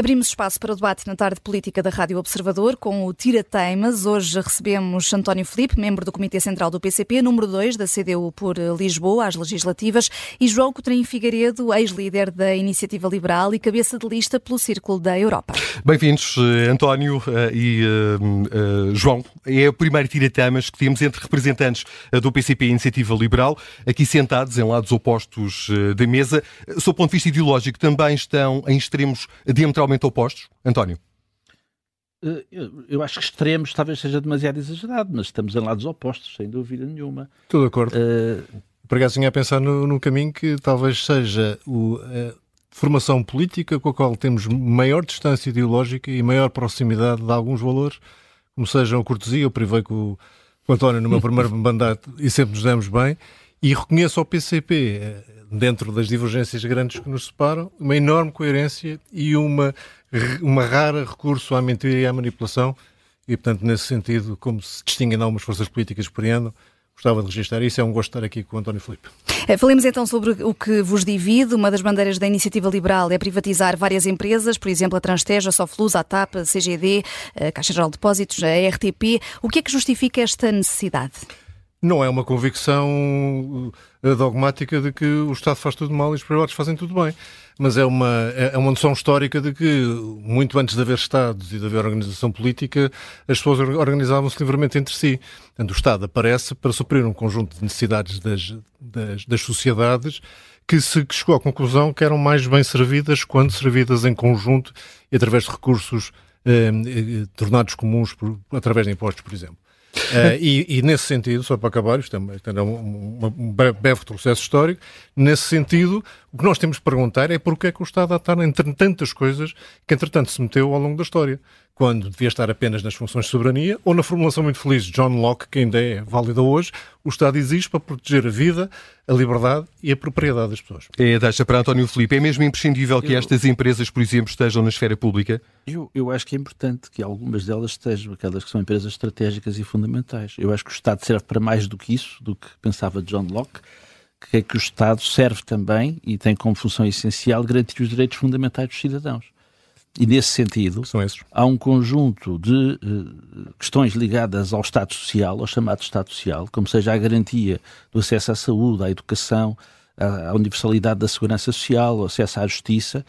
Abrimos espaço para o debate na tarde política da Rádio Observador com o Tira Teimas. Hoje recebemos António Felipe, membro do Comitê Central do PCP, número 2 da CDU por Lisboa, às legislativas, e João Coutrinho Figueiredo, ex-líder da Iniciativa Liberal e cabeça de lista pelo Círculo da Europa. Bem-vindos, eh, António eh, e uh, João. É o primeiro Tira Teimas que temos entre representantes do PCP e Iniciativa Liberal, aqui sentados em lados opostos da mesa. Sob o ponto de vista ideológico, também estão em extremos diametralmente opostos? António? Eh, eu acho que extremos talvez seja demasiado exagerado, mas estamos em lados opostos, sem dúvida nenhuma. Estou de acordo. Uh... Acaso tinha a pensar no, no, caminho que talvez seja o, a formação política com a qual temos maior distância ideológica e maior proximidade de alguns valores, como sejam a cortesia. Eu privei com o, com o António no meu primeiro mandato e sempre nos demos bem. E reconheço ao PCP dentro das divergências grandes que nos separam, uma enorme coerência e uma, uma rara recurso à mentira e à manipulação. E, portanto, nesse sentido, como se distinguem algumas forças políticas por ano, gostava de registrar isso. É um gosto estar aqui com o António Filipe. É, falemos então sobre o que vos divide. Uma das bandeiras da iniciativa liberal é privatizar várias empresas, por exemplo, a Transteja, a Soflus, a TAP, a CGD, a Caixa Geral de Depósitos, a RTP. O que é que justifica esta necessidade? Não é uma convicção uh, dogmática de que o Estado faz tudo mal e os privados fazem tudo bem, mas é uma, é, é uma noção histórica de que, muito antes de haver Estados e de haver organização política, as pessoas organizavam-se livremente entre si. Portanto, o Estado aparece para suprir um conjunto de necessidades das, das, das sociedades que se que chegou à conclusão que eram mais bem servidas quando servidas em conjunto e através de recursos eh, eh, tornados comuns por, através de impostos, por exemplo. Uh, e, e, nesse sentido, só para acabar, isto é, é um, um, breve retrocesso histórico, nesse sentido, o que nós temos de perguntar é porque é que o Estado está entre tantas coisas que, entretanto, se meteu ao longo da história quando devia estar apenas nas funções de soberania, ou na formulação muito feliz de John Locke, que ainda é válida hoje, o Estado existe para proteger a vida, a liberdade e a propriedade das pessoas. É, deixa para António Filipe. É mesmo imprescindível que eu, estas empresas, por exemplo, estejam na esfera pública? Eu, eu acho que é importante que algumas delas estejam, aquelas que são empresas estratégicas e fundamentais. Eu acho que o Estado serve para mais do que isso, do que pensava John Locke que é que o Estado serve também e tem como função essencial garantir os direitos fundamentais dos cidadãos. E nesse sentido, há um conjunto de uh, questões ligadas ao Estado Social, ao chamado Estado Social, como seja a garantia do acesso à saúde, à educação, à, à universalidade da segurança social, o acesso à justiça,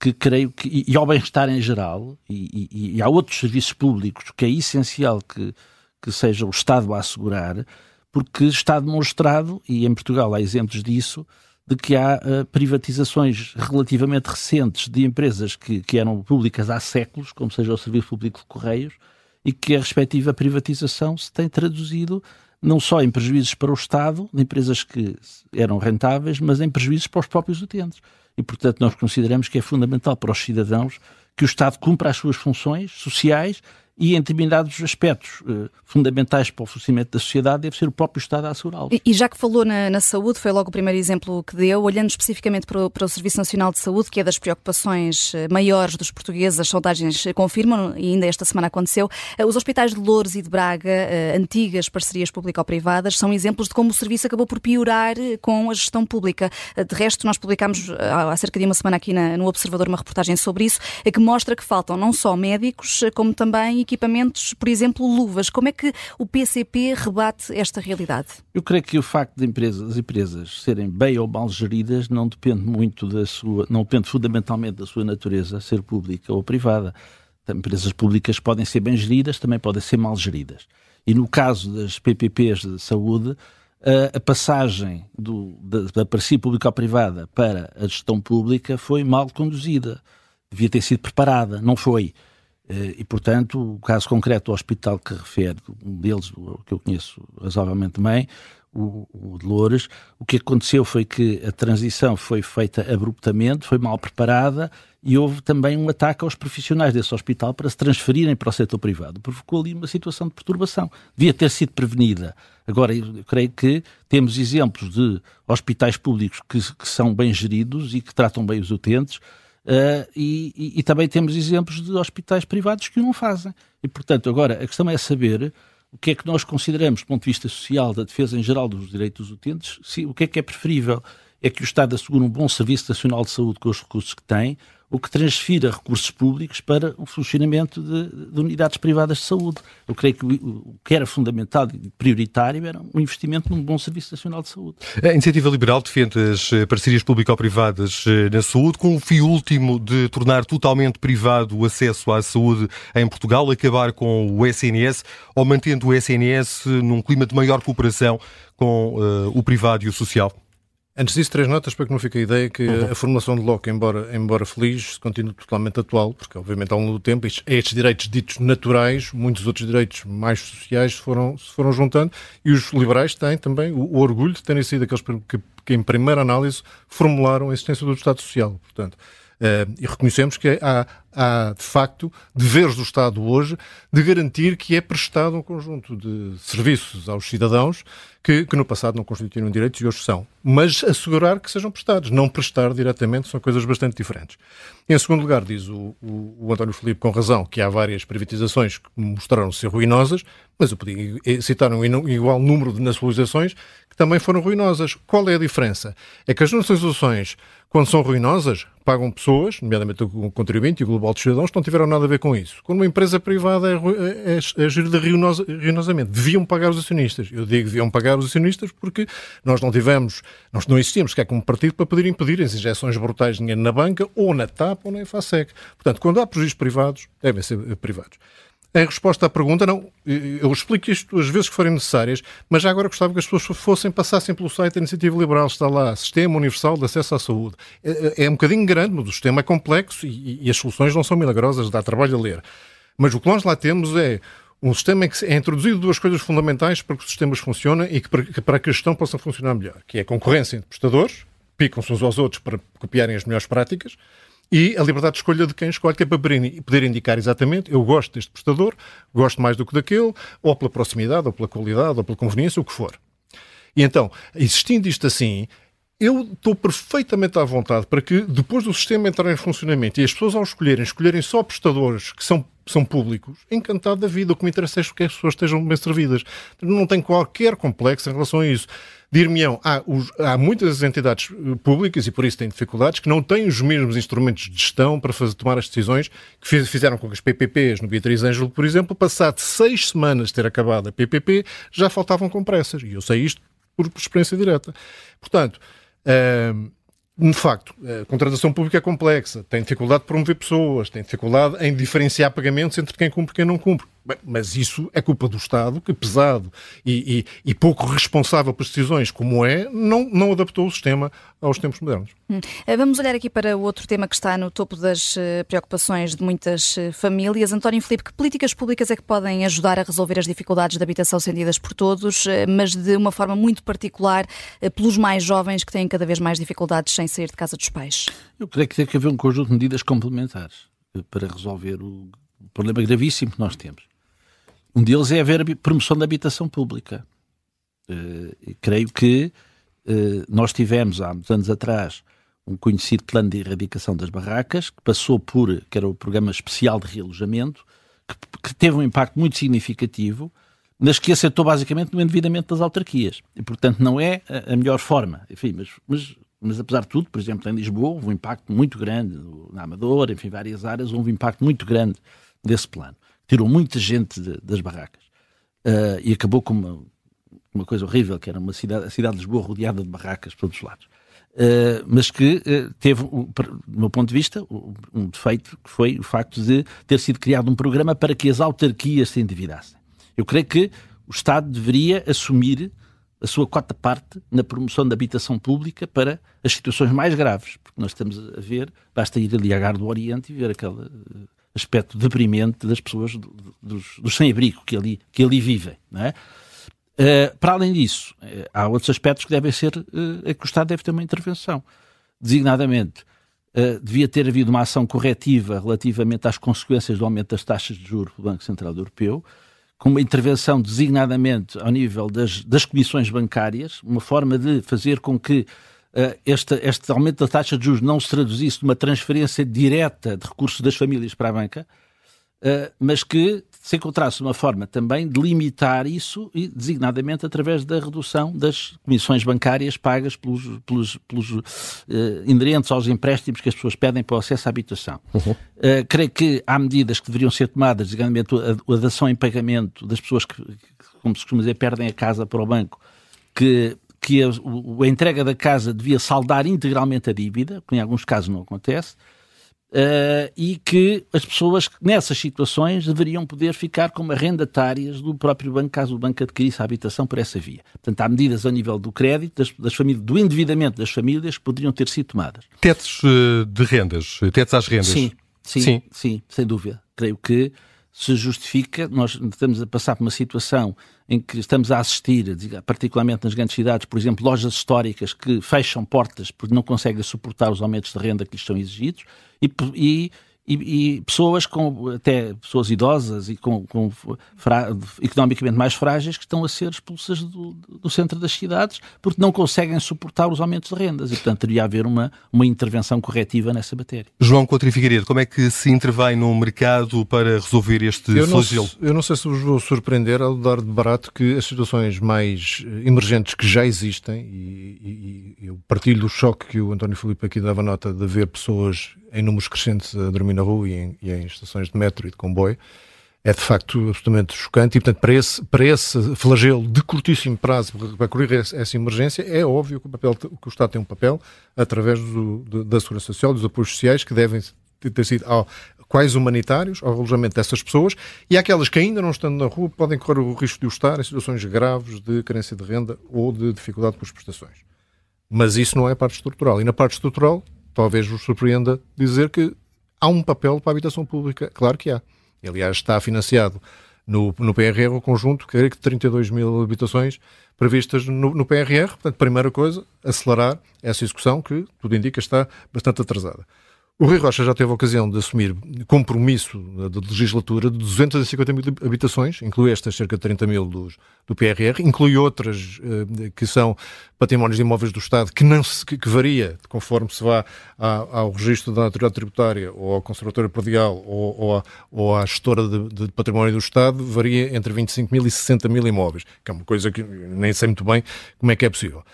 que creio que, e, e ao bem-estar em geral, e, e, e, há outros serviços públicos que é essencial que, que seja o Estado a assegurar, porque está demonstrado, e em Portugal há exemplos disso, de que há uh, privatizações relativamente recentes de empresas que, que eram públicas há séculos, como seja o Serviço Público de Correios, e que a respectiva privatização se tem traduzido não só em prejuízos para o Estado, de empresas que eram rentáveis, mas em prejuízos para os próprios utentes. E, portanto, nós consideramos que é fundamental para os cidadãos que o Estado cumpra as suas funções sociais e em determinados aspectos uh, fundamentais para o funcionamento da sociedade deve ser o próprio Estado a assegurá-los. E, e, já que falou na, na, saúde, foi logo o primeiro exemplo que deu, olhando especificamente para o, para o, Serviço Nacional de Saúde, que é das preocupações eh, maiores dos portugueses, as sondagens confirmam, e ainda esta semana aconteceu, uh, os hospitais de Louros e de Braga, uh, antigas parcerias público-privadas, são exemplos de como o serviço acabou por piorar com a gestão pública. de resto, nós publicámos há cerca de uma semana aqui na, no Observador uma reportagem sobre isso, que mostra que faltam não só médicos, como também equipamentos, por exemplo, luvas. Como é que o PCP rebate esta realidade? Eu creio que o facto de empresas, as empresas serem bem ou mal geridas não depende muito da sua, não depende fundamentalmente da sua natureza, ser pública ou privada. Empresas públicas podem ser bem geridas, também podem ser mal geridas. E no caso das PPPs de saúde, a passagem do, da, da parceria pública-privada para a gestão pública foi mal conduzida. Devia ter sido preparada, não foi. Eh, e, portanto, o caso concreto do hospital que refere, um deles, que eu conheço razoavelmente bem, o, o de Loures, o que aconteceu foi que a transição foi feita abruptamente, foi mal preparada e houve também um ataque aos profissionais desse hospital para se transferirem para o setor privado. Provocou ali uma situação de perturbação. Devia ter sido prevenida. Agora, eu creio que temos exemplos de hospitais públicos que, que são bem geridos e que tratam bem os utentes, Uh, e, e, e, também temos exemplos de hospitais privados que o não fazem. E, portanto, agora a questão é saber o que é que nós consideramos, do ponto de vista social, da defesa em geral dos direitos dos utentes, se, o que é que é preferível. É que o Estado assegure um bom Serviço Nacional de Saúde com os recursos que tem, ou que transfira recursos públicos para o funcionamento de, de unidades privadas de saúde. Eu creio que o, o, que era fundamental e prioritário era um investimento num bom Serviço Nacional de Saúde. A Iniciativa Liberal defende as eh, parcerias público-privadas eh, na saúde, com o fim último de tornar totalmente privado o acesso à saúde em Portugal, acabar com o SNS ou mantendo o SNS num clima de maior cooperação com uh, o privado e o social. Antes disso, três notas para que não fique a ideia que uhum. a formulação de Locke, embora, embora feliz, continua totalmente atual, porque obviamente ao longo do tempo estes, estes direitos ditos naturais, muitos outros direitos mais sociais se foram, se foram juntando e os liberais têm também o, o orgulho de terem sido aqueles que, que, em primeira análise, formularam a existência do Estado Social. Portanto, Uh, e reconhecemos que há, há, de facto, deveres do Estado hoje de garantir que é prestado um conjunto de serviços aos cidadãos que, que no passado não constituíram direitos e hoje são. Mas assegurar que sejam prestados. Não prestar diretamente são coisas bastante diferentes. Em segundo lugar, diz o, o, o António Filipe com razão que há várias privatizações que mostraram ser ruinosas, mas eu podia citar um igual número de nacionalizações que também foram ruinosas. Qual é a diferença? É que as nacionalizações, quando são ruinosas, pagam pessoas, nomeadamente o contribuinte e o dos cidadãos, que não tiveram nada a ver com isso. Quando uma empresa privada é, é, é, é gerida ruinosamente, deviam pagar os acionistas. Eu digo deviam pagar os acionistas porque nós não tivemos, nós não existíamos sequer como partido para poder impedir as injeções brutais de dinheiro na banca, ou na TAP, ou na EFASEC. Portanto, quando há prejuízos privados, devem ser privados. Em resposta à pergunta, não, eu explico isto as vezes que forem necessárias, mas já agora gostava que as pessoas fossem, passassem pelo site da Iniciativa Liberal, está lá, Sistema Universal de Acesso à Saúde. É, é um bocadinho grande, mas o sistema é complexo e, e as soluções não são milagrosas, dá trabalho a ler. Mas o que nós lá temos é um sistema em que é introduzido duas coisas fundamentais para que os sistemas funcionem e que para, para que a gestão possa funcionar melhor, que é a concorrência entre prestadores, picam-se uns aos outros para copiarem as melhores práticas, e a liberdade de escolha de quem escolhe, que é para poder indicar exatamente, eu gosto deste prestador, gosto mais do que daquele, ou pela proximidade, ou pela qualidade, ou pela conveniência, o que for. E então, existindo isto assim, eu estou perfeitamente à vontade para que, depois do sistema entrar em funcionamento e as pessoas, ao escolherem, escolherem só prestadores que são, são públicos, encantado da vida. O que me interessa é que as pessoas estejam bem servidas. Não tem qualquer complexo em relação a isso. Dir-me-ão, há, há, muitas entidades eh, públicas, e por isso têm dificuldades, que não têm os mesmos instrumentos de gestão para fazer, tomar as decisões que fizeram com que as PPPs, no Beatriz Ângelo, por exemplo, passado seis semanas de ter acabado a PPP, já faltavam compressas. E eu sei isto por, por experiência direta. Portanto, uh, de facto, a contratação pública é complexa, tem dificuldade de promover pessoas, tem dificuldade em diferenciar pagamentos entre quem cumpre e quem não cumpre. Bem, mas isso é culpa do Estado, que pesado e, e, e, pouco responsável pelas decisões como é, não, não adaptou o sistema aos tempos modernos. Hum. Eh, vamos olhar aqui para o outro tema que está no topo das eh, preocupações de muitas eh, famílias. António Filipe, que políticas públicas é que podem ajudar a resolver as dificuldades de habitação sentidas por todos, mas de uma forma muito particular pelos mais jovens que têm cada vez mais dificuldades sem sair de casa dos pais? Eu creio que tem que haver um conjunto de medidas complementares para resolver o problema gravíssimo que nós temos. Um deles é haver promoção da habitação pública. Uh, creio que uh, nós tivemos há muitos anos atrás um conhecido plano de erradicação das barracas, que passou por, que era o programa especial de realojamento, que, que teve um impacto muito significativo, mas que acertou basicamente no endividamento das autarquias. E, portanto, não é a, a melhor forma. Enfim, mas, mas, mas, apesar de tudo, por exemplo, em Lisboa houve um impacto muito grande, na Amadora, enfim, várias áreas, houve um impacto muito grande desse plano tirou muita gente de, das barracas uh, e acabou com uma, uma, coisa horrível, que era uma cidade, a cidade de Lisboa rodeada de barracas por todos os lados. Uh, mas que uh, teve, do meu ponto de vista, um defeito, que foi o facto de ter sido criado um programa para que as autarquias se endividassem. Eu creio que o Estado deveria assumir a sua cota parte na promoção da habitação pública para as situações mais graves, porque nós estamos a ver, basta ir ali à Gar do Oriente e ver aquela aspecto deprimente das pessoas, dos, dos sem-abrigo que ali, que ali vivem. É? Uh, para além disso, uh, há outros aspectos que devem ser, uh, a que o Estado deve ter uma intervenção. Designadamente, devia ter havido uma ação corretiva relativamente às consequências do aumento das taxas de juros do Banco Central Europeu, com uma intervenção designadamente ao nível das, das comissões bancárias, uma forma de fazer com que este, este aumento da taxa de juros não se traduzisse numa transferência direta de recursos das famílias para a banca, uh, mas que se encontrasse uma forma também de limitar isso, e designadamente através da redução das comissões bancárias pagas pelos, pelos, pelos uh, inerentes aos empréstimos que as pessoas pedem para o acesso à habitação. Uhum. Uh, creio que há medidas que deveriam ser tomadas, designadamente a, a dação em pagamento das pessoas que, como se costuma dizer, perdem a casa para o banco, que que a, a, entrega da casa devia saldar integralmente a dívida, que em alguns casos não acontece, Uh, e que as pessoas nessas situações deveriam poder ficar como arrendatárias do próprio banco, caso o banco adquirisse a habitação por essa via. Portanto, há medidas a nível do crédito, das, das famílias, do endividamento das famílias que poderiam ter sido tomadas. Tetos uh, de rendas, tetos às rendas. Sim, sim, sim, sim, sem dúvida. Creio que se justifica, nós estamos a passar por uma situação em que estamos a assistir, particularmente nas grandes cidades, por exemplo, lojas históricas que fecham portas porque não conseguem suportar os aumentos de renda que lhes são exigidos e, e e, e, pessoas com até pessoas idosas e com, com fra, economicamente mais frágeis que estão a ser expulsas do, do, centro das cidades porque não conseguem suportar os aumentos de rendas e portanto teria haver uma, uma intervenção corretiva nessa matéria. João Coutinho Figueiredo, como é que se intervém no mercado para resolver este eu flagelo? Não, eu não sei se vos vou surpreender ao dar de barato que as situações mais emergentes que já existem e, e, e eu partilho do choque que o António Filipe aqui dava nota de ver pessoas em números crescentes a dormir na rua e em, e em estações de metro e de comboio, é de facto absolutamente chocante e, portanto, para esse, para esse flagelo de curtíssimo prazo para correr essa emergência, é óbvio que o, papel, que o Estado tem um papel através do, da Segurança Social, dos apoios sociais, que devem ter sido ao, quais humanitários, ao alojamento dessas pessoas, e aquelas que ainda não estando na rua podem correr o risco de o estar em situações graves de carência de renda ou de dificuldade com as prestações. Mas isso não é a parte estrutural. E na parte estrutural, talvez vos surpreenda dizer que há um papel para a habitação pública. Claro que há. Aliás, está financiado no, no PRR o conjunto, creio que 32 mil habitações previstas no, no PRR. Portanto, primeira coisa, acelerar essa execução que, tudo indica, está bastante atrasada. O Rui Rocha já teve a ocasião de assumir compromisso da legislatura de 250 mil habitações, inclui estas cerca de 30 mil dos, do PRR, inclui outras eh, que são patrimónios de imóveis do Estado, que, não se, que, que varia conforme se vá à, ao registro da autoridade tributária ou ao conservatório predial ou, ou, à, ou à gestora de, de, património do Estado, varia entre 25 mil e 60 mil imóveis, que é uma coisa que nem sei muito bem como é que é possível.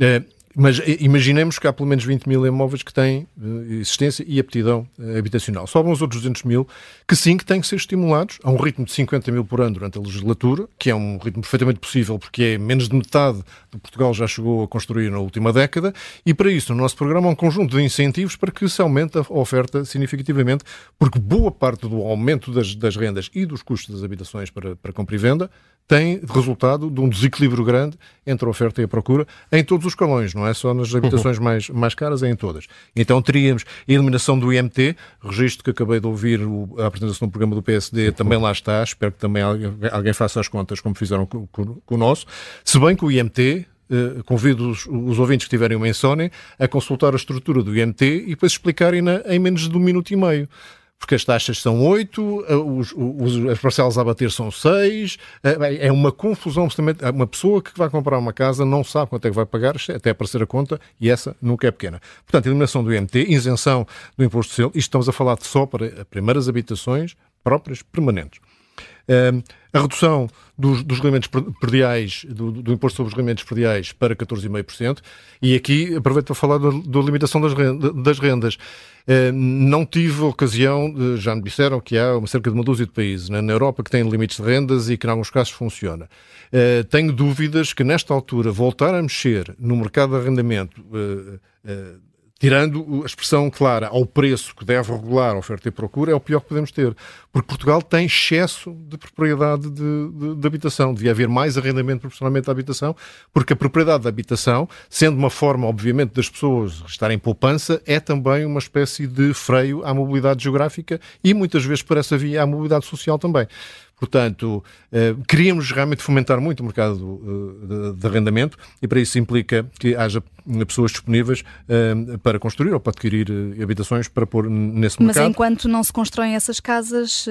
Eh, mas imaginemos que há pelo menos 20 mil imóveis que têm uh, existência e aptidão uh, habitacional. Sobram os outros 200 mil que sim, que têm que ser estimulados a um ritmo de 50 mil por ano durante a legislatura, que é um ritmo perfeitamente possível porque é menos de metade do Portugal já chegou a construir na última década e para isso no nosso programa há um conjunto de incentivos para que se aumente a oferta significativamente, porque boa parte do aumento das, das rendas e dos custos das habitações para, para compra e venda tem resultado de um desequilíbrio grande entre a oferta e a procura em todos os calões, não é só nas habitações mais, mais caras, é em todas. Então teríamos a eliminação do IMT, registro que acabei de ouvir a apresentação do programa do PSD, também lá está, espero que também alguém, alguém faça as contas como fizeram com, com, com o nosso, se bem que o IMT Uh, convido os, os, ouvintes que tiverem uma insónia a consultar a estrutura do IMT e depois explicarem na, em menos de um minuto e meio porque as taxas são 8, eh, os, os, as parcelas a bater são 6, eh, é uma confusão. Uma pessoa que vai comprar uma casa não sabe quanto é que vai pagar, até aparecer a conta, e essa nunca é pequena. Portanto, eliminação do IMT, isenção do imposto selo, isto estamos a falar de só para primeiras habitações próprias permanentes. A redução dos, dos rendimentos perdiais, do, do, imposto sobre os rendimentos perdiais para 14,5%. E aqui aproveito para falar da, limitação das, das rendas. Uh, não tive ocasião, já me disseram que há cerca de uma dúzia de países né, na Europa que têm limites de rendas e que, em alguns casos, funciona. Uh, tenho dúvidas que, nesta altura, voltar a mexer no mercado de arrendamento uh, tirando a expressão clara ao preço que deve regular a oferta e procura, é o pior que podemos ter. Porque Portugal tem excesso de propriedade de, de, de habitação. Devia haver mais arrendamento proporcionalmente à habitação, porque a propriedade da habitação, sendo uma forma, obviamente, das pessoas estarem em poupança, é também uma espécie de freio à mobilidade geográfica e muitas vezes por essa via à mobilidade social também. Portanto, eh, queríamos realmente fomentar muito o mercado eh, de arrendamento e para isso implica que haja pessoas disponíveis eh, para construir ou para adquirir habitações para pôr nesse mercado. Mas enquanto não se constroem essas casas,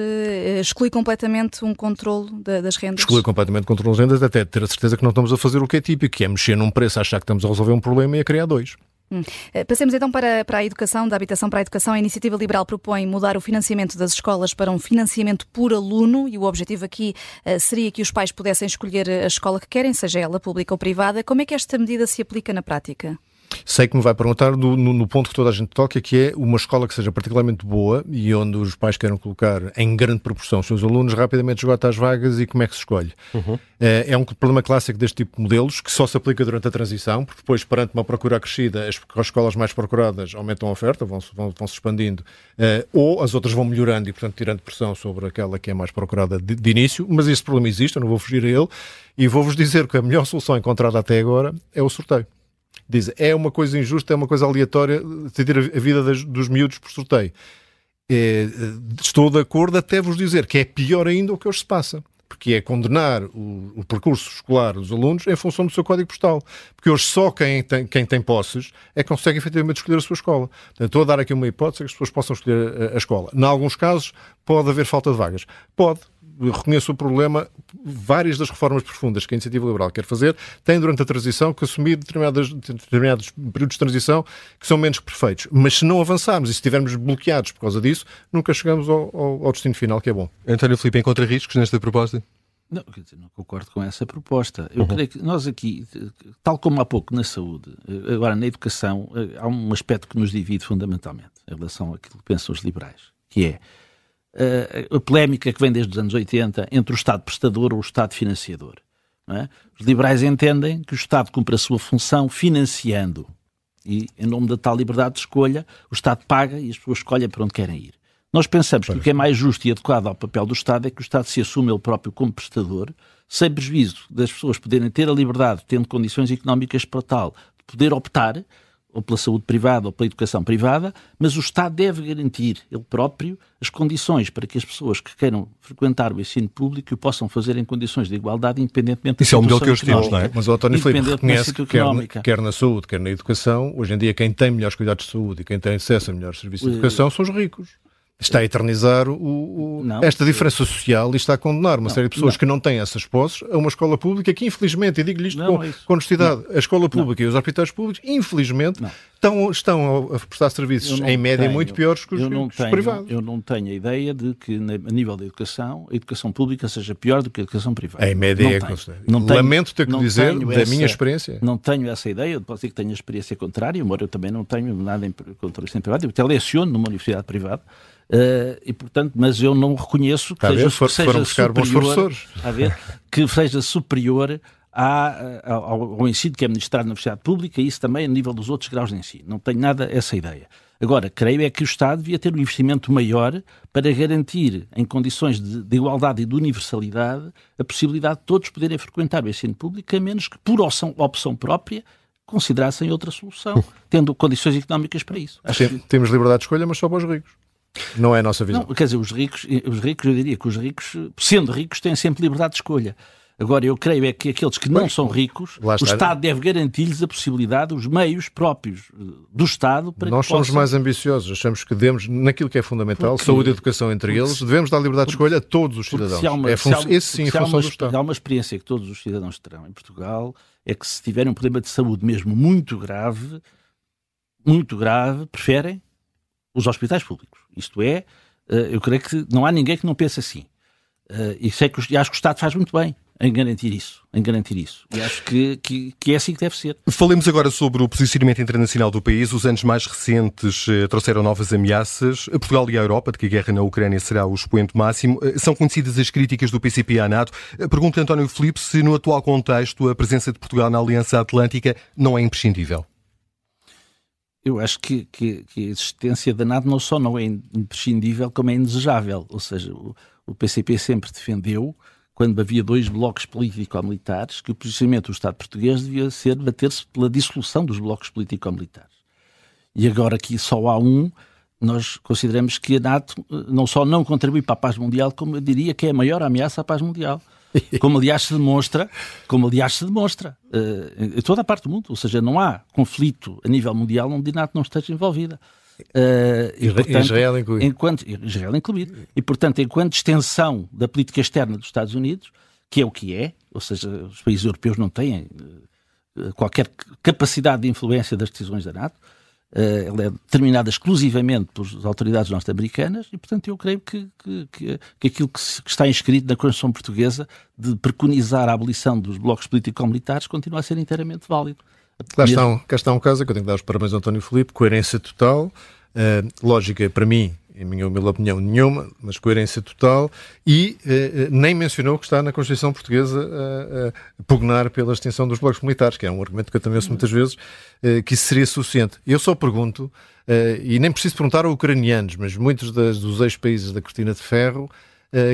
exclui completamente um controle das rendas? Exclui completamente o controle das rendas, até ter a certeza que não estamos a fazer o que é típico, que é mexer num preço, achar que estamos a resolver um problema e a criar dois. Hum. Eh, passemos então para, para a educação, da habitação para a educação. A Iniciativa Liberal propõe mudar o financiamento das escolas para um financiamento por aluno e o objetivo aqui uh, seria que os pais pudessem escolher a escola que querem, seja ela pública ou privada. Como é que esta medida se aplica na prática? Sei que me vai perguntar no, no, ponto que toda a gente toca, que é uma escola que seja particularmente boa e onde os pais queiram colocar em grande proporção os seus alunos, rapidamente esgota as vagas e como é que se escolhe. Uhum. É, é, um problema clássico deste tipo de modelos que só se aplica durante a transição, porque depois, perante uma procura acrescida, as, as escolas mais procuradas aumentam a oferta, vão-se vão, vão -se expandindo, uh, ou as outras vão melhorando e, portanto, tirando pressão sobre aquela que é mais procurada de, de início. Mas esse problema existe, eu não vou fugir a ele, e vou-vos dizer que a melhor solução encontrada até agora é o sorteio diz é uma coisa injusta, é uma coisa aleatória decidir a vida das, dos miúdos por sorteio. É, estou de acordo até vos dizer que é pior ainda o que hoje se passa. Porque é condenar o, o, percurso escolar dos alunos em função do seu código postal. Porque hoje só quem tem, quem tem posses é que consegue efetivamente escolher a sua escola. Portanto, estou a dar aqui uma hipótese que as pessoas possam escolher a, a escola. Em alguns casos, pode haver falta de vagas. Pode, reconheço o problema, várias das reformas profundas que a Iniciativa Liberal quer fazer têm durante a transição que assumir determinados períodos de transição que são menos perfeitos. Mas se não avançarmos e se estivermos bloqueados por causa disso, nunca chegamos ao, ao, ao destino final, que é bom. António Filipe, encontra riscos nesta proposta? Não, dizer, não concordo com essa proposta. Eu uhum. creio que nós aqui, tal como há pouco na saúde, agora na educação, há um aspecto que nos divide fundamentalmente em relação àquilo que pensam os liberais, que é a polémica que vem desde os anos 80 entre o Estado prestador ou o Estado financiador. É? Os liberais entendem que o Estado cumpre a sua função financiando e, em nome da tal liberdade de escolha, o Estado paga e as pessoas escolhem para onde querem ir. Nós pensamos que o que é mais justo e adequado ao papel do Estado é que o Estado se assume ele próprio como prestador, sem prejuízo das pessoas poderem ter a liberdade, tendo condições económicas para tal, de poder optar ou pela saúde privada ou pela educação privada, mas o Estado deve garantir, ele próprio, as condições para que as pessoas que queiram frequentar o ensino público o possam fazer em condições de igualdade, independentemente Isso da é o modelo que hoje temos, não é? Mas o António Filipe reconhece que quer, quer, na saúde, quer na educação, hoje em dia quem tem melhores cuidados de saúde e quem tem acesso a melhores serviços de educação são os ricos está a eternizar o, o, esta diferença social e está a condenar uma não, série de pessoas não. que não têm essas posses a uma escola pública que, infelizmente, e digo-lhe isto não, com, é com honestidade, a escola pública e os hospitais públicos, infelizmente, estão, estão a prestar serviços em média tenho, muito piores que os, os privados. Eu não tenho a ideia de que, a nível da educação, a educação pública seja pior do que a educação privada. Em média não é tenho. Lamento ter que dizer da essa, minha experiência. Não tenho essa ideia, posso dizer que tenho a experiência contrária, embora eu também não tenho nada em, contra o ensino privado, eu até leciono numa universidade privada, Uh, e portanto, mas eu não reconheço que, seja, for, que seja superior, a ver, que seja superior à, ao, ao, ensino que é ministrado na Universidade Pública e isso também a nível dos outros graus de ensino. Não tenho nada essa ideia. Agora, creio é que o Estado devia ter um investimento maior para garantir, em condições de, de, igualdade e de universalidade, a possibilidade de todos poderem frequentar o ensino público, a menos que, por opção, opção própria, considerassem outra solução, tendo condições económicas para isso. Acho que... Temos liberdade de escolha, mas só para os ricos. Não é a nossa visão. Não, quer dizer, os ricos, os ricos, eu diria que os ricos, sendo ricos, têm sempre liberdade de escolha. Agora, eu creio é que aqueles que não são ricos, o Estado deve garantir-lhes a possibilidade, os meios próprios eh, do Estado para Nós que somos mais ambiciosos, achamos que devemos, naquilo que é fundamental, porque, saúde e educação entre eles, devemos dar liberdade de escolha a todos os cidadãos. Uma, é fun... Esse sim, é função do Estado. Há uma experiência que todos os cidadãos terão em Portugal, é que se tiverem um problema de saúde mesmo muito grave, muito grave, preferem os hospitais públicos. Isto é, eh, eu creio que não há ninguém que não pense assim. Eh, e, sei que, e acho que o Estado faz muito bem em garantir isso, em garantir isso. E acho que, que, que, é assim que deve ser. Falemos agora sobre o posicionamento internacional do país. Os anos mais recentes eh, trouxeram novas ameaças. A Portugal e a Europa, de que a guerra na Ucrânia será o expoente máximo. São conhecidas as críticas do PCP à NATO. Pergunto António Filipe se, no atual contexto, a presença de Portugal na Aliança Atlântica não é imprescindível eu acho que, que, que, a existência da NATO não só não é imprescindível, como é indesejável. Ou seja, o, o PCP sempre defendeu, quando havia dois blocos político-militares, que o posicionamento do Estado português devia ser bater-se pela dissolução dos blocos político-militares. E agora que só há um, nós consideramos que a NATO eh, não só não contribui para a paz mundial, como eu diria que é a maior ameaça à paz mundial. Como aliás se demonstra, como aliás se demonstra uh, em toda a parte do mundo, ou seja, não há conflito a nível mundial onde a NATO não esteja envolvida. Uh, e, portanto, Israel incluído. Enquanto, Israel incluído. E, portanto, enquanto extensão da política externa dos Estados Unidos, que é o que é, ou seja, os países europeus não têm qualquer capacidade de influência das decisões da NATO. Uh, ela é determinada exclusivamente pelas autoridades norte-americanas e, portanto, eu creio que, que, que, que aquilo que, se, que, está inscrito na Constituição Portuguesa de preconizar a abolição dos blocos político-militares continua a ser inteiramente válido. Cá está, um, cá está um caso que eu tenho que dar os parabéns ao António Filipe, coerência total, uh, lógica para mim em minha humilde opinião, nenhuma, mas coerência total, e eh, nem mencionou que está na Constituição Portuguesa a, a, pugnar pela extinção dos blocos militares, que é um argumento que eu também ouço muitas vezes, que isso seria suficiente. Eu só pergunto, e nem preciso perguntar a ucranianos, mas muitos das, dos ex-países da Cortina de Ferro,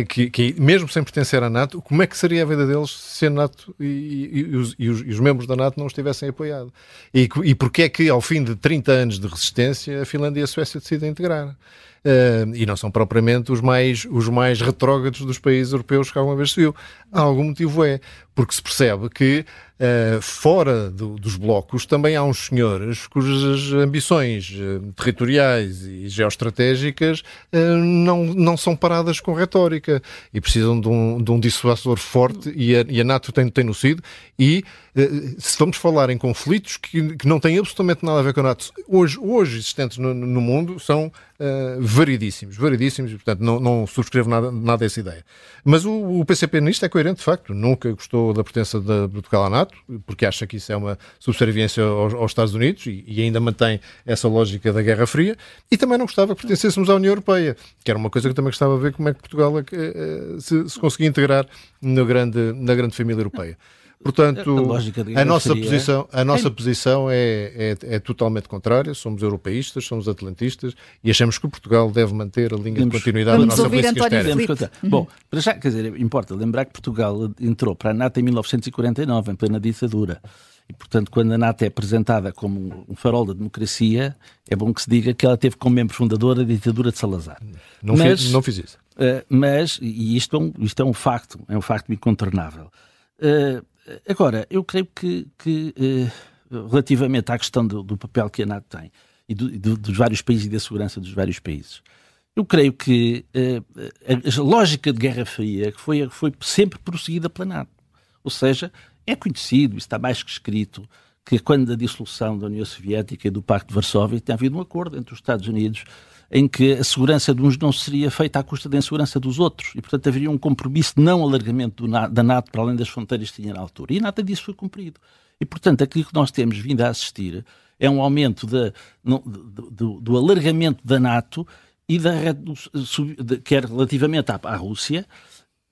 que, que, mesmo sem pertencer à NATO, como é que seria a vida deles se a NATO e, e, e, os, e, os, os, membros da NATO não os tivessem apoiado? E, e porquê é que, ao fim de 30 anos de resistência, a Finlândia e a Suécia decidem integrar? Uh, e não são propriamente os mais, os mais retrógrados dos países europeus que alguma vez se viu. Há algum motivo é, porque se percebe que uh, fora do, dos blocos também há uns senhores cujas ambições uh, territoriais e geoestratégicas não, não são paradas com retórica e precisam de um, de um dissuasor forte e a, e a NATO tem, tem no sido e se vamos falar em conflitos que, que não têm absolutamente nada a ver com a NATO, hoje, hoje existentes no, no mundo são uh, variedíssimos, variedíssimos, portanto não, não subscrevo nada, nada essa ideia. Mas o, o PCP nisto é coerente, de facto, nunca gostou da pertença de Portugal à NATO, porque acha que isso é uma subserviência aos, aos Estados Unidos e, e, ainda mantém essa lógica da Guerra Fria, e também não gostava que pertencêssemos à União Europeia, que era uma coisa que também gostava de ver como é que Portugal uh, se, se conseguia integrar na grande, na grande família europeia. Portanto, a, a nossa posição, a nossa é... posição é, é, é, totalmente contrária. Somos europeístas, somos atlantistas e achamos que Portugal deve manter a linha Vamos, de continuidade da nossa política externa. Uhum. Bom, para já, quer dizer, importa lembrar que Portugal entrou para a NATO em 1949, em plena ditadura. E, portanto, quando a NATO é apresentada como um farol da democracia, é bom que se diga que ela teve como membro fundador a ditadura de Salazar. Não, mas, fiz, não fiz isso. Uh, mas, e isto é, um, isto é um facto, é um facto incontornável. Uh, Agora, eu creio que, que eh, relativamente à questão do, do, papel que a NATO tem e do, do, dos vários países e da segurança dos vários países, eu creio que eh, a, a, lógica de Guerra Fria foi, foi sempre prosseguida pela NATO. Ou seja, é conhecido, está mais que escrito, que quando da dissolução da União Soviética e do Pacto de Varsóvia tem havido um acordo entre os Estados Unidos em que a segurança de uns não seria feita à custa da insegurança dos outros. E, portanto, haveria um compromisso de não alargamento do, da NATO para além das fronteiras que tinha na altura. E nada disso foi cumprido. E, portanto, aquilo que nós temos vindo a assistir é um aumento de, no, do, do, alargamento da NATO e da, quer relativamente à, à Rússia,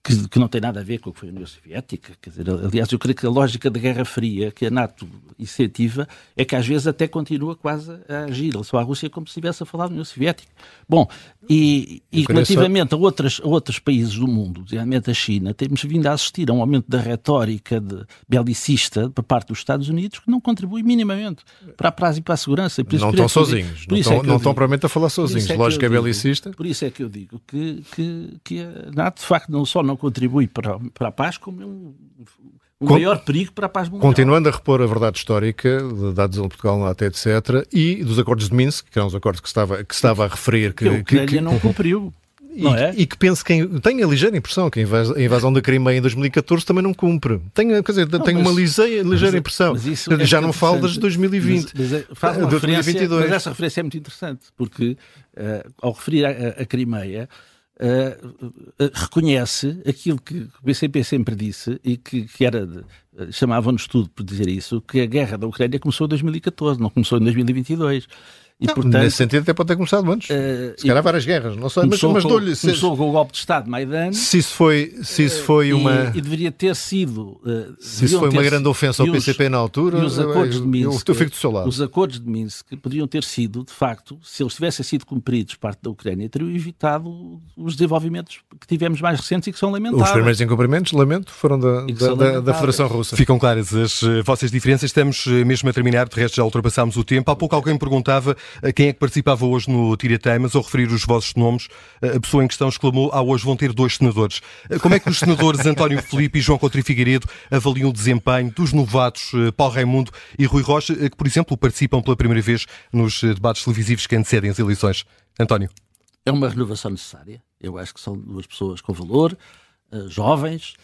que, que, não tem nada a ver com o que foi a União Soviética. Quer dizer, aliás, eu creio que a lógica da Guerra Fria que a NATO incentiva é que às vezes até continua quase a agir só a Rússia como se estivesse a falar da União Soviética. Bom, e, e relativamente só... a, outras, a outros países do mundo, especialmente a China, temos vindo a assistir a um aumento da retórica de, belicista por parte dos Estados Unidos que não contribui minimamente para a paz e para a segurança. Não estão sozinhos, não, estão, é não estão provavelmente a falar sozinhos. É Lógica é belicista. Por isso é que eu digo que, que, que a NATO, de facto, não só não contribui para, para a paz, como é um, o maior perigo para a paz mundial. Continuando a repor a verdade histórica de dados de Portugal, até etc., e dos acordos de Minsk, que eram os acordos que estava, que estava a referir. Que, que, que, que não cumpriu. E, é? e, que penso que tem a ligeira impressão que a invasão da Crimeia em 2014 também não cumpre. Tenho, quer dizer, não, tenho uma ligeira, ligeira impressão. Mas é já não falo das de 2020. Mas, mas, faz uma de 2022. Mas essa referência é muito interessante, porque uh, ao referir a, a Crimeia, uh, reconhece aquilo que o BCP sempre disse e que, que era chamavam-nos tudo por dizer isso, que a guerra da Ucrânia começou em 2014, não começou em 2022. E, não, portanto, nesse sentido até pode ter começado antes. Uh, se calhar várias guerras, não sei, mas, mas com, dou-lhe... Começou com o golpe de Estado de Maidan. Se isso foi, se isso foi uma... E, e deveria ter sido... Uh, se isso foi uma grande ofensa ao PCP os, na altura, os acordos de Minsk, eu, eu fico do seu lado. Os acordos de Minsk poderiam ter sido, de facto, se eles tivessem sido cumpridos parte da Ucrânia, teriam evitado os desenvolvimentos que tivemos mais recentes e que são lamentáveis. Os primeiros incumprimentos, lamento, foram da, da, da, da, Federação Russa. Ficam claras as uh, vossas diferenças. Estamos mesmo a terminar, de resto já ultrapassámos o tempo. Há pouco alguém perguntava quem é que participa participava hoje no Tira Temas, ao referir os vossos nomes, a pessoa em questão exclamou: Ah, hoje vão ter dois senadores. Como é que os senadores António Felipe e João Coutinho Figueiredo avaliam o desempenho dos novatos eh, Paulo Raimundo e Rui Rocha, eh, que, por exemplo, participam pela primeira vez nos eh, debates televisivos que antecedem as eleições? António. É uma renovação necessária. Eu acho que são duas pessoas com valor, jovens.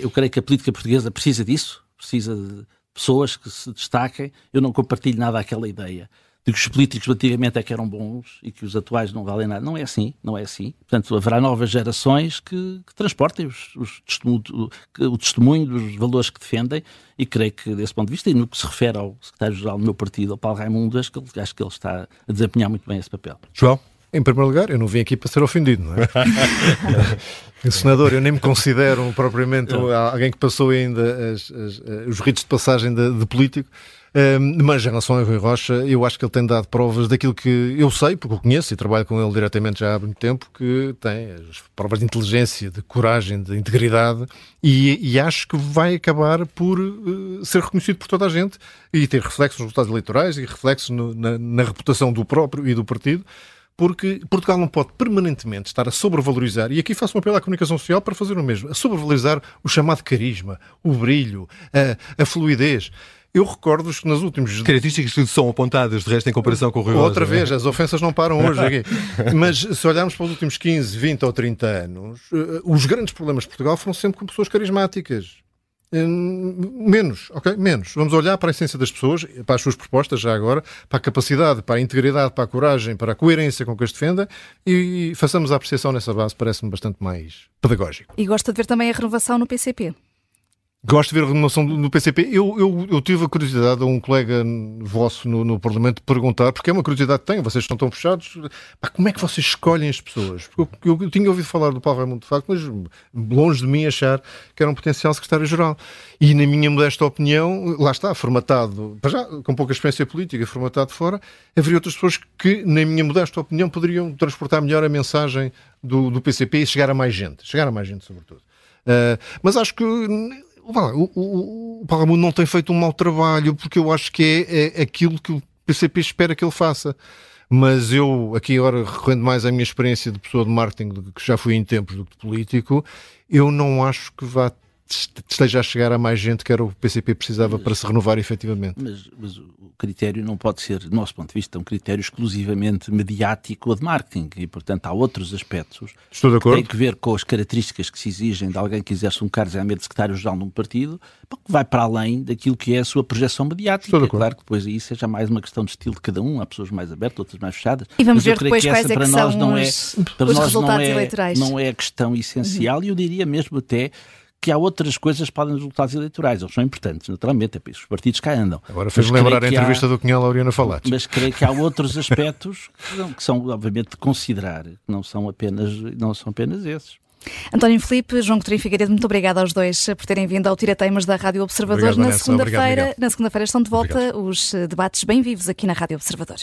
eu creio que a política portuguesa precisa disso, precisa de pessoas que se destaquem. Eu não compartilho nada aquela ideia de que os políticos antigamente é que eram bons e que os atuais não valem nada. Não é assim, não é assim. Portanto, haverá novas gerações que, que transportem os, os testemunho, o testemunho dos valores que defendem e creio que, desse ponto de vista, e no que se refere ao secretário-geral do meu partido, ao Paulo Raimundo, acho que, ele, acho que ele está a desempenhar muito bem esse papel. João? Em primeiro lugar, eu não vim aqui para ser ofendido, não é? Senador, eu nem me considero propriamente alguém que passou ainda as, as, os ritos de passagem de, de político. Mas em relação a Rui Rocha, eu acho que ele tem dado provas daquilo que eu sei, porque o conheço e trabalho com ele diretamente já há muito tempo, que tem as provas de inteligência, de coragem, de integridade e, e acho que vai acabar por uh, ser reconhecido por toda a gente e ter reflexos nos resultados eleitorais e reflexos no, na, na reputação do próprio e do partido porque Portugal não pode permanentemente estar a sobrevalorizar, e aqui faço um apelo à comunicação social para fazer o mesmo, a sobrevalorizar o chamado carisma, o brilho, a, a fluidez. Eu recordo-vos que nos últimos... Características que são apontadas, de resto, em comparação com o Rui Outra Rosa, vez, é? as ofensas não param hoje aqui. Mas se olharmos para os últimos 15, 20 ou 30 anos, eh, os grandes problemas de Portugal foram sempre com pessoas carismáticas. Hum, menos, ok? Menos. Vamos olhar para a essência das pessoas, para as suas propostas já agora, para a capacidade, para a integridade, para a coragem, para a coerência com que as defenda e façamos a apreciação nessa base, parece-me bastante mais pedagógico. E gosta de ver também a renovação no PCP? Gosto de ver a renovação do, PCP. Eu, eu, eu, tive a curiosidade a um colega vosso no, no, Parlamento perguntar, porque é uma curiosidade que tenho, vocês estão tão fechados, pá, como é que vocês escolhem as pessoas? Porque eu, eu, tinha ouvido falar do Paulo Raimundo de facto, mas longe de mim achar que era um potencial secretário-geral. E na minha modesta opinião, lá está, formatado, já com pouca experiência política, formatado fora, haveria outras pessoas que, na minha modesta opinião, poderiam transportar melhor a mensagem do, do PCP e chegar a mais gente, chegar a mais gente, sobretudo. Uh, mas acho que o, o, o Paulo não tem feito um mau trabalho, porque eu acho que é, é aquilo que o PCP espera que ele faça. Mas eu, aqui agora recorrendo mais à minha experiência de pessoa de marketing, que já fui em tempos do que de político, eu não acho que vá esteja a chegar a mais gente que era o PCP precisava mas, para se renovar efetivamente. Mas, mas, o critério não pode ser, do nosso ponto de vista, um critério exclusivamente mediático ou de marketing e, portanto, há outros aspectos Estou de acordo. que têm que ver com as características que se exigem de alguém que exerce um cargo de secretário-geral de um partido, que vai para além daquilo que é a sua projeção mediática. Estou de acordo. Claro que depois aí seja mais uma questão de estilo de cada um, há pessoas mais abertas, outras mais fechadas. E vamos ver depois quais é que são não é, os, para os nós resultados não é, eleitorais. Não é a questão essencial uhum. e eu diria mesmo até que há outras coisas que podem resultados eleitorais. Eles são importantes, naturalmente, é por isso os partidos cá andam. Agora fez-me lembrar a entrevista há... do Cunhal Lauriana Falates. Mas creio que há outros aspectos que são, obviamente, de considerar, que não são apenas, não são apenas esses. António Filipe, João Coutinho Figueiredo, muito obrigada aos dois por terem vindo ao Tira Teimas da Rádio Observador. Obrigado, na segunda-feira, na segunda-feira estão de volta Obrigado. os debates bem vivos aqui na Rádio Observador.